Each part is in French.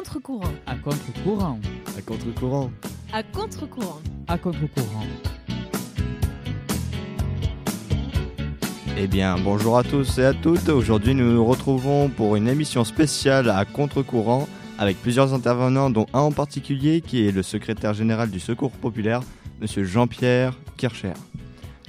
À contre-courant. À contre-courant. À contre-courant. À contre-courant. À contre-courant. Eh bien, bonjour à tous et à toutes. Aujourd'hui, nous nous retrouvons pour une émission spéciale à contre-courant avec plusieurs intervenants, dont un en particulier qui est le secrétaire général du Secours populaire, Monsieur Jean-Pierre Kircher.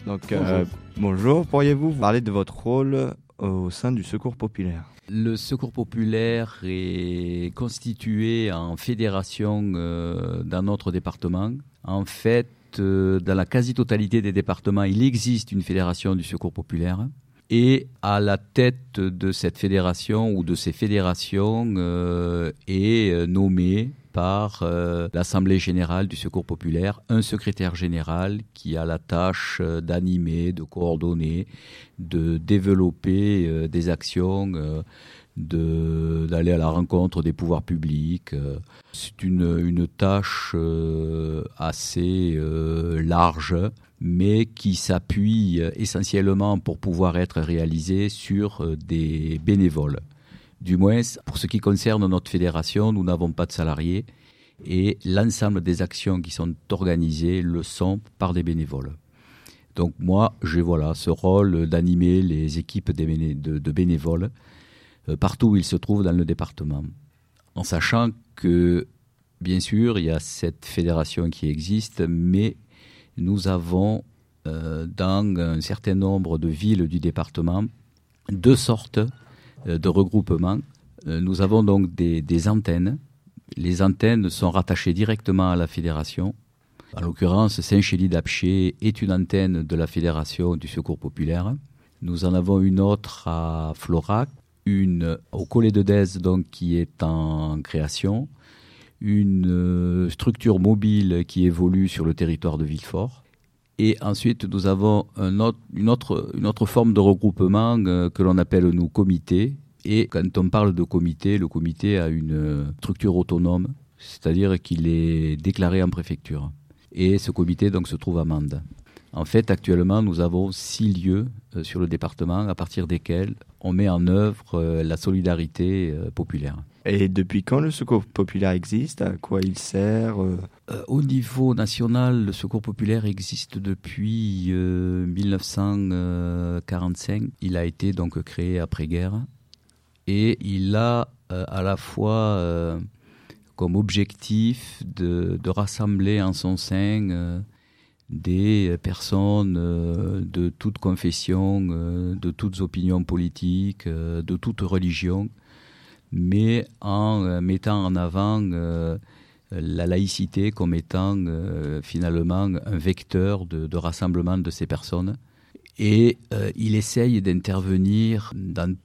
Donc, bonjour. Euh, bonjour. Pourriez-vous parler de votre rôle au sein du Secours populaire Le Secours populaire est constitué en fédération euh, dans notre département. En fait, euh, dans la quasi-totalité des départements, il existe une fédération du Secours populaire. Et à la tête de cette fédération ou de ces fédérations euh, est nommé par euh, l'Assemblée générale du Secours populaire un secrétaire général qui a la tâche euh, d'animer, de coordonner, de développer euh, des actions, d'aller à la rencontre des pouvoirs publics. C'est une, tâche assez large mais qui s'appuie essentiellement pour pouvoir être réalisée sur des bénévoles. Du moins, pour ce qui concerne notre fédération, nous n'avons pas de salariés et l'ensemble des actions qui sont organisées le sont par des bénévoles. Donc moi, j'ai voilà ce rôle d'animer les équipes de, bénévoles euh, partout où ils se trouvent dans le département, en sachant que bien sûr il y a cette fédération qui existe, mais nous avons euh, dans un certain nombre de villes du département deux sortes de regroupements. Euh, nous avons donc des, des antennes. Les antennes sont rattachées directement à la fédération. En l'occurrence, Saint-Chély-d'Apcher est une antenne de la fédération du Secours populaire. Nous en avons une autre à Florac, une au Collet de Dèze, donc qui est en création, une euh, structure mobile qui évolue sur le territoire de Villefort. Et ensuite, nous avons une, autre, forme de regroupement euh, que l'on appelle, nous, comité. Et quand on parle de comité, le comité a une structure autonome, c'est-à-dire qu'il est déclaré en préfecture. Et ce comité, donc, se trouve à Mende. En fait, actuellement, nous avons six lieux euh, sur le département à partir desquels on met en œuvre euh, la solidarité euh, populaire. Et depuis quand le Secours populaire existe? À quoi il sert au niveau national, le Secours populaire existe depuis euh, 1945. Il a été donc créé après-guerre et il a à la fois comme objectif de, de rassembler en son sein des personnes euh, de toute confession, euh, de toutes opinions politiques, euh, de toute religion, mais en mettant en avant la laïcité comme étant finalement un vecteur de, de rassemblement de ces personnes. Et il essaye d'intervenir dans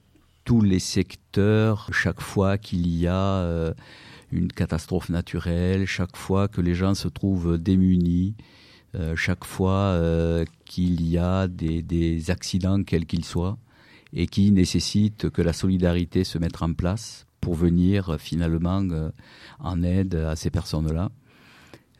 tous les secteurs chaque fois qu'il y a une catastrophe naturelle, chaque fois que les gens se trouvent démunis, euh, chaque fois euh, qu'il y a des, accidents quels qu'ils soient et qui nécessitent que la solidarité se mette en place pour venir euh, finalement en aide à ces personnes-là.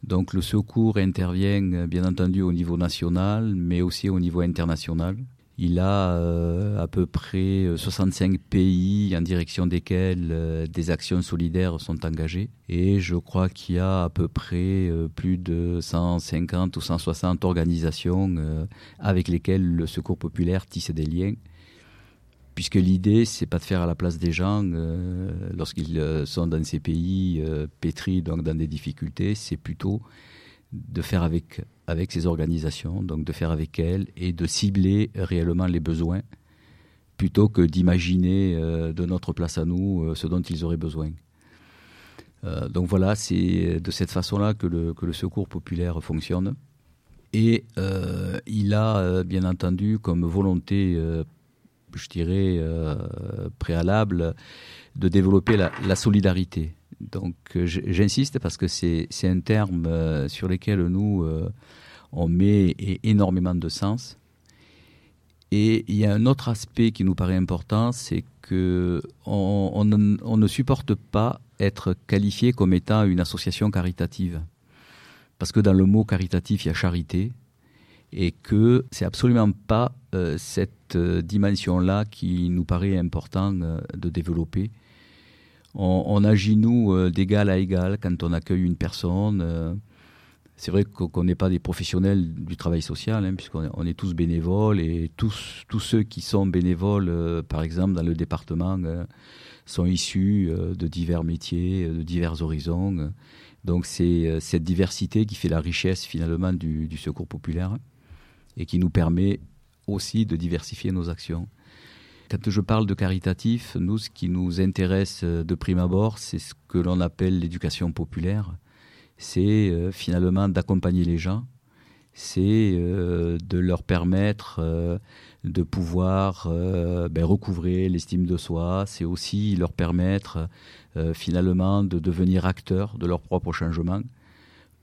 Donc le secours intervient bien entendu au niveau national, mais aussi au niveau international. Il a euh, à peu près euh, 65 pays en direction desquels euh, des actions solidaires sont engagées. Et je crois qu'il y a à peu près euh, plus de 150 ou 160 organisations euh, avec lesquelles le secours populaire tisse des liens puisque l'idée, c'est pas de faire à la place des gens euh, lorsqu'ils euh, sont dans ces pays euh, pétris, donc dans des difficultés, c'est plutôt de faire avec, ces organisations, donc de faire avec elles et de cibler réellement les besoins, plutôt que d'imaginer euh, de notre place à nous euh, ce dont ils auraient besoin. Euh, donc voilà, c'est de cette façon-là que le, que le secours populaire fonctionne. Et il a bien entendu comme volonté je dirais, préalable de développer la solidarité. Donc euh, j'insiste parce que c'est un terme euh, sur lequel nous, euh, on met énormément de sens. Et il y a un autre aspect qui nous paraît important, c'est que on, ne- supporte pas être qualifié comme étant une association caritative. Parce que dans le mot caritatif, il y a charité, et que c'est absolument pas cette dimension-là qui nous paraît important de développer. On, agit, nous, d'égal à égal quand on accueille une personne. c'est vrai qu'on n'est pas des professionnels du travail social, hein, puisqu'on on est tous bénévoles, et tous, ceux qui sont bénévoles, par exemple, dans le département, sont issus de divers métiers, de divers horizons. Donc c'est cette diversité qui fait la richesse finalement du, du secours populaire et qui nous permet aussi de diversifier nos actions. Quand je parle de caritatif, nous, ce qui nous intéresse euh, de prime abord, c'est ce que l'on appelle l'éducation populaire. C'est euh, finalement d'accompagner les gens, c'est euh, de leur permettre de pouvoir ben, recouvrer l'estime de soi, c'est aussi leur permettre finalement de devenir acteurs de leur propre changement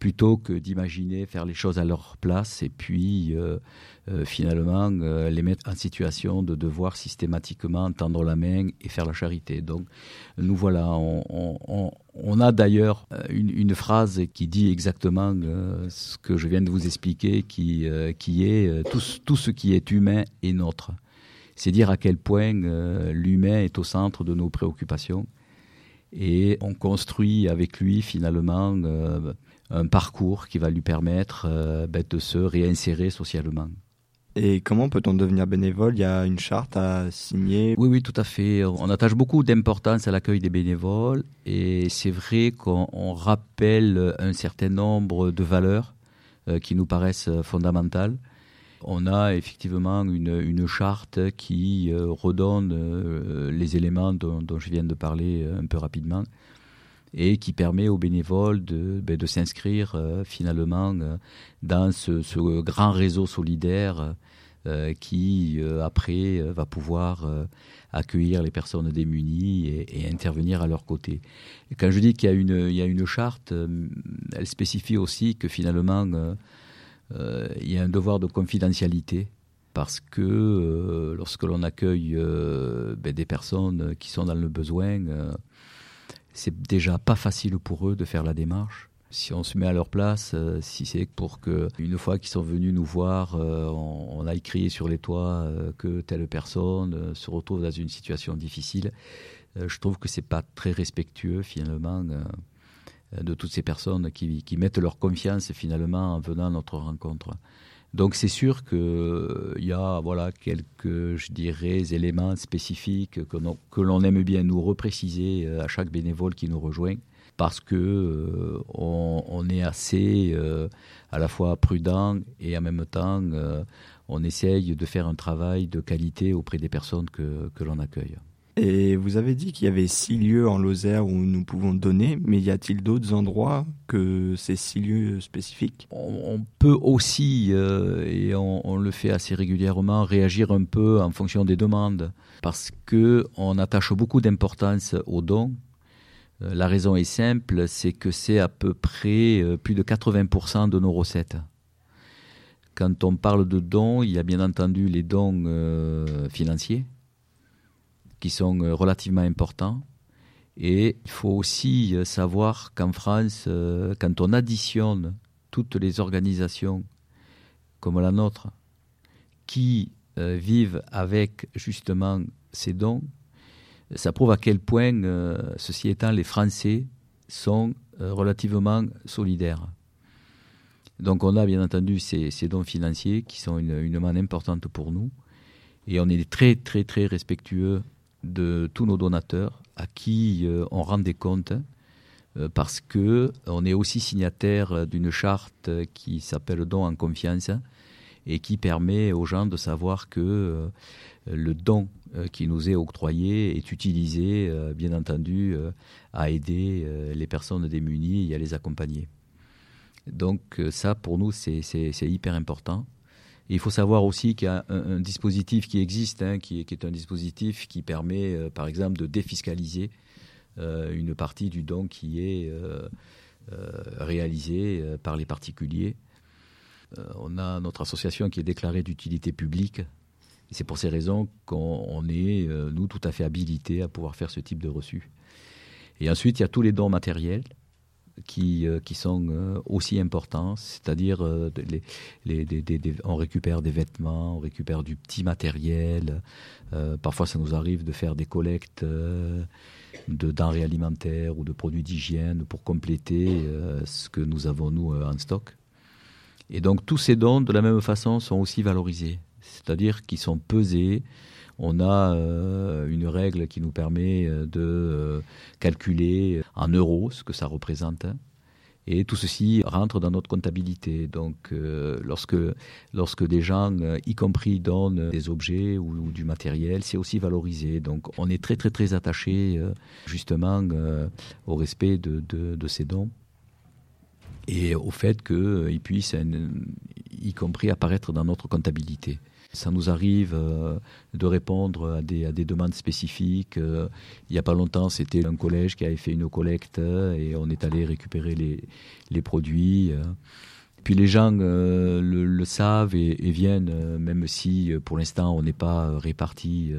plutôt que d'imaginer faire les choses à leur place et puis euh, euh, finalement euh, les mettre en situation de devoir systématiquement tendre la main et faire la charité. Donc nous voilà, on, a d'ailleurs une, phrase qui dit exactement ce que je viens de vous expliquer, qui, qui est tout, tout ce qui est humain est nôtre. C'est dire à quel point l'humain est au centre de nos préoccupations et on construit avec lui finalement un parcours qui va lui permettre euh, ben, de se réinsérer socialement. Et comment peut-on devenir bénévole? Il y a une charte à signer? Oui, oui, tout à fait. On attache beaucoup d'importance à l'accueil des bénévoles et c'est vrai qu'on rappelle un certain nombre de valeurs euh, qui nous paraissent fondamentales. On a effectivement une, une charte qui euh, redonne les éléments dont, dont, je viens de parler un peu rapidement et qui permet aux bénévoles de, ben, s'inscrire euh, finalement euh, dans ce, grand réseau solidaire euh, qui après va pouvoir accueillir les personnes démunies et, intervenir à leur côté. Quand je dis qu'il y a une, il y a une charte, elle spécifie aussi que finalement il y a un devoir de confidentialité parce que lorsque l'on accueille ben, des personnes qui sont dans le besoin, c'est déjà pas facile pour eux de faire la démarche. Si on se met à leur place, euh, si c'est pour que une fois qu'ils sont venus nous voir, euh, on, a écrit sur les toits euh, que telle personne se retrouve dans une situation difficile, je trouve que c'est pas très respectueux finalement de toutes ces personnes qui, qui mettent leur confiance finalement en venant à notre rencontre. Donc c'est sûr qu'il euh, y a voilà, quelques, je dirais, éléments spécifiques que, l'on aime bien nous repréciser euh, à chaque bénévole qui nous rejoint parce que euh, on, est assez à la fois prudent et en même temps on essaye de faire un travail de qualité auprès des personnes que l'on accueille. Et vous avez dit qu'il y avait six lieux en Lozère où nous pouvons donner, mais y a-t-il d'autres endroits que ces six lieux spécifiques? On, peut aussi, euh, et on, le fait assez régulièrement, réagir un peu en fonction des demandes, parce que on attache beaucoup d'importance aux dons. Euh, la raison est simple, c'est que c'est à peu près euh, plus de 80% de nos recettes. Quand on parle de dons, il y a bien entendu les dons financiers, qui sont euh, relativement importants. Et il faut aussi euh, savoir qu'en France, euh, quand on additionne toutes les organisations comme la nôtre qui vivent avec justement ces dons, ça prouve à quel point, ceci étant, les Français sont relativement solidaires. Donc on a bien entendu ces, dons financiers qui sont une, une manne importante pour nous. Et on est très très très respectueux de tous nos donateurs à qui euh, on rend des comptes euh, parce que on est aussi signataire d'une charte qui s'appelle don en confiance et qui permet aux gens de savoir que euh, le don qui nous est octroyé est utilisé, bien entendu, à aider les personnes démunies et à les accompagner. Donc ça, pour nous, c'est hyper important il faut savoir aussi qu'il y a un, dispositif qui existe, hein, qui, est, un dispositif qui permet, euh, par exemple, de défiscaliser euh, une partie du don qui est euh, réalisé par les particuliers. on a notre association qui est déclarée d'utilité publique. C'est pour ces raisons qu'on est, nous, tout à fait habilités à pouvoir faire ce type de reçu. Et ensuite, il y a tous les dons matériels qui, qui sont aussi importants, c'est-à-dire les, on récupère des vêtements, on récupère du petit matériel. parfois, ça nous arrive de faire des collectes de denrées alimentaires ou de produits d'hygiène pour compléter ce que nous avons, nous, en stock. Et donc, tous ces dons, de la même façon, sont aussi valorisés, c'est-à-dire qu'ils sont pesés on a euh, une règle qui nous permet euh, de euh, calculer en euros ce que ça représente. Et tout ceci rentre dans notre comptabilité. Donc, lorsque, lorsque des gens, y compris, donnent des objets ou, du matériel, c'est aussi valorisé. Donc, on est très, très, très attaché, justement, au respect de, de, ces dons et au fait qu'ils puissent, y compris, apparaître dans notre comptabilité. Ça nous arrive euh, de répondre à des, demandes spécifiques. Euh, il n'y a pas longtemps, c'était un collège qui avait fait une collecte euh, et on est allé récupérer les, les produits. Puis les gens le, savent et, viennent, même si pour l'instant on n'est pas réparti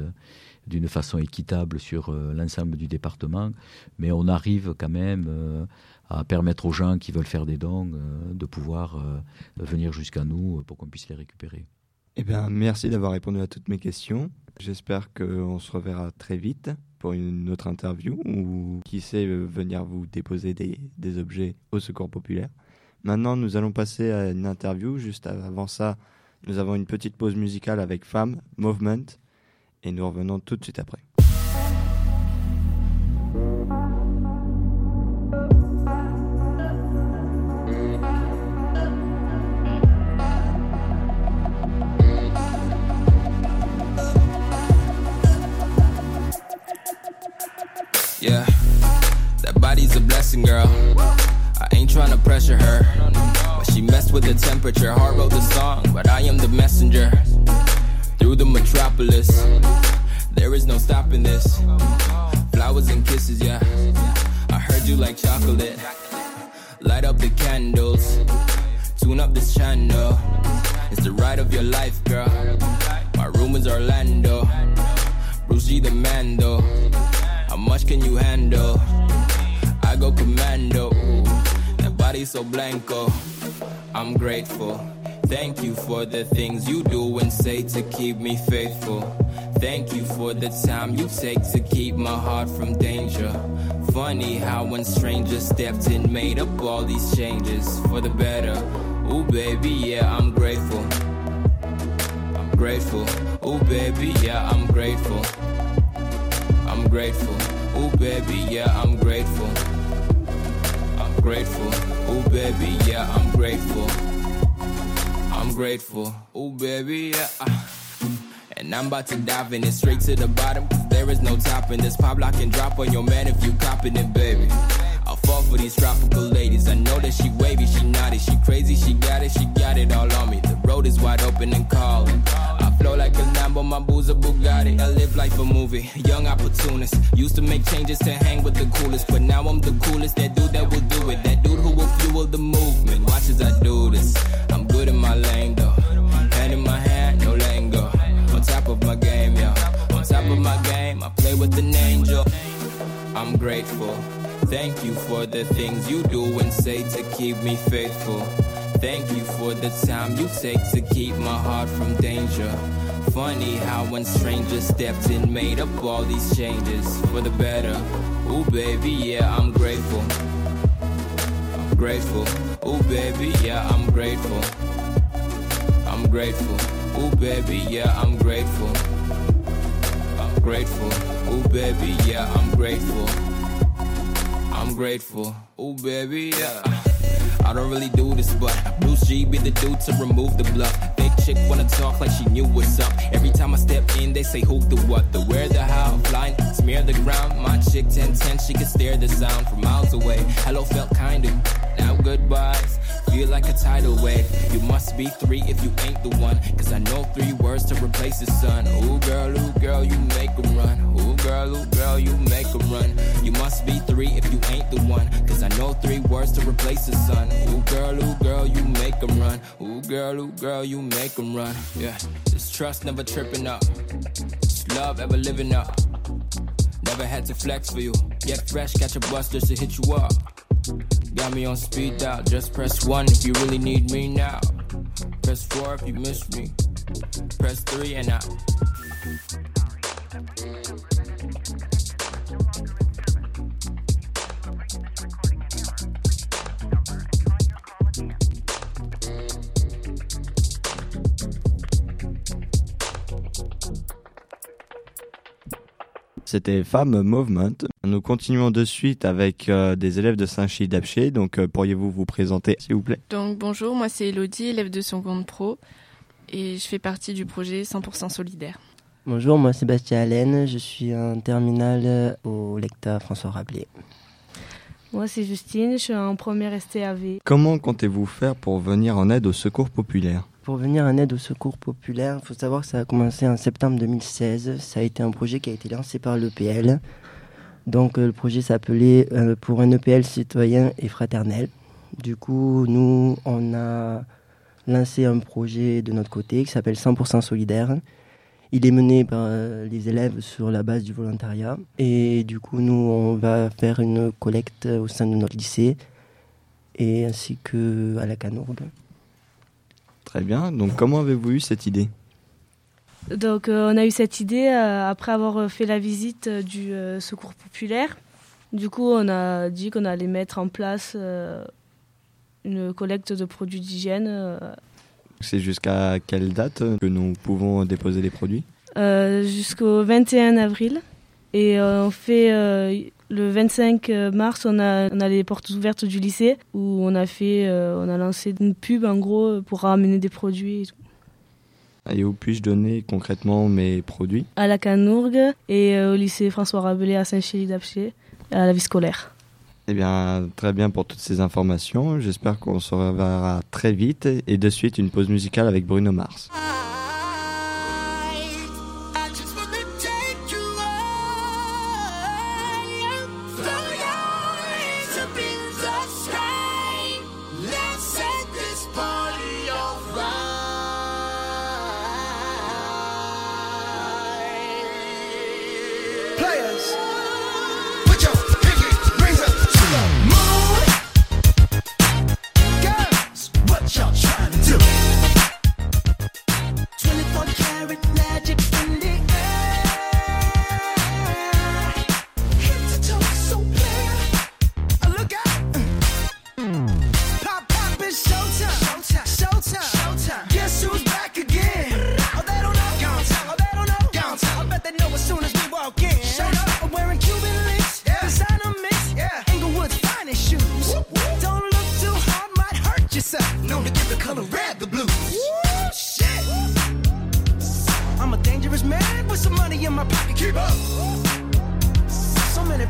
d'une façon équitable sur l'ensemble du département, mais on arrive quand même à permettre aux gens qui veulent faire des dons de pouvoir venir jusqu'à nous pour qu'on puisse les récupérer. Eh bien, merci d'avoir répondu à toutes mes questions. J'espère qu'on se reverra très vite pour une autre interview ou qui sait euh, venir vous déposer des, des objets au secours populaire. Maintenant, nous allons passer à une interview. Juste avant ça, nous avons une petite pause musicale avec Femme, Movement, et nous revenons tout de suite après. A blessing, girl. I ain't trying to pressure her. But she messed with the temperature. Heart wrote the song, but I am the messenger. Through the metropolis, there is no stopping this. Flowers and kisses, yeah. I heard you like chocolate. Light up the candles, tune up this channel. It's the ride of your life, girl. My room is Orlando. Bruce G the Mando. How much can you handle? Go commando. That body so blanco. I'm grateful. Thank you for the things you do and say to keep me faithful. Thank you for the time you take to keep my heart from danger. Funny how when strangers stepped in, made up all these changes for the better. Ooh, baby, yeah, I'm grateful. I'm grateful. Ooh, baby, yeah, I'm grateful. I'm grateful. Oh baby, yeah, I'm grateful. Grateful. Oh baby, yeah, I'm grateful. I'm grateful. Oh baby, yeah. Uh. And I'm about to dive in it straight to the bottom. There is no topping this. Pop lock and drop on your man if you copping it, baby. I'll fall for these tropical ladies. I know that she wavy, she naughty, she crazy, she got it, she got it all on me. The road is wide open and calling. Flow like a Lambo, my boo's a Bugatti. I live like a movie, young opportunist. Used to make changes to hang with the coolest, but now I'm the coolest. That dude that will do it, that dude who will fuel the movement. Watch as I do this. I'm good in my lane though. Hand in my hand, no letting go. On top of my game, yo. On top of my game, I play with an angel. I'm grateful. Thank you for the things you do and say to keep me faithful. Thank you for the time you take to keep my heart from danger. Funny how when strangers stepped in, made up all these changes for the better. Ooh, baby, yeah, I'm grateful. I'm grateful. Ooh, baby, yeah, I'm grateful. I'm grateful. Ooh, baby, yeah, I'm grateful. I'm grateful. Ooh, baby, yeah, I'm grateful. I'm grateful. Oh, baby, yeah. I don't really do this, but Bruce G be the dude to remove the bluff. Big chick wanna talk like she knew what's up. Every time I step in, they say who the what, the where, the how. Flying, smear the ground. My chick 1010, she can stare the sound from miles away. Hello felt kinda. Now goodbyes feel like a tidal wave. You must be three if you ain't the one. Cause I know three words to replace the sun. Ooh, girl, ooh, girl, you make them run. Ooh, girl, ooh, girl, you make them run. You must be three if you ain't the one. Cause I know three words to replace the sun. Ooh, girl, ooh, girl, you make them run. Ooh, girl, ooh, girl, you make them run. Yeah, this trust never tripping up. This love ever living up. Never had to flex for you. Get fresh, catch a bus just to hit you up. Got me on speed dial, just press 1 if you really need me now. Press 4 if you miss me. Press 3 and I. C'était Femme Movement. Nous continuons de suite avec euh, des élèves de Saint-Chi d'Apché. Donc, euh, pourriez-vous vous présenter, s'il vous plaît? Donc bonjour, moi c'est Elodie, élève de seconde pro et je fais partie du projet 100% solidaire. Bonjour, moi Sébastien Allen, je suis en terminale au lecteur François Rabelais. Moi, c'est Justine, je suis en première STAV. Comment comptez-vous faire pour venir en aide au secours populaire? Pour venir en aide au secours populaire, il faut savoir que ça a commencé en septembre 2016. Ça a été un projet qui a été lancé par l'EPL. Donc euh, le projet s'appelait euh, Pour un EPL citoyen et fraternel. Du coup, nous, on a lancé un projet de notre côté qui s'appelle 100% solidaire. Il est mené par euh, les élèves sur la base du volontariat. Et du coup, nous, on va faire une collecte au sein de notre lycée et ainsi que à la Canourgue. Très bien. Donc, comment avez-vous eu cette idée? Donc, euh, on a eu cette idée euh, après avoir fait la visite euh, du secours populaire. Du coup, on a dit qu'on allait mettre en place une collecte de produits d'hygiène C'est jusqu'à quelle date que nous pouvons déposer les produits? Euh, jusqu'au 21 avril. Et euh, on fait euh, le 25 mars, on a, on a les portes ouvertes du lycée où on a fait, on a lancé une pub en gros pour ramener des produits et tout. Et où puis-je donner concrètement mes produits à la Canourgue et euh, au lycée François Rabelais à Saint-Chély-d'Apché à la vie scolaire. Eh bien, très bien pour toutes ces informations. J'espère qu'on se reverra très vite. Et de suite, une pause musicale avec Bruno Mars.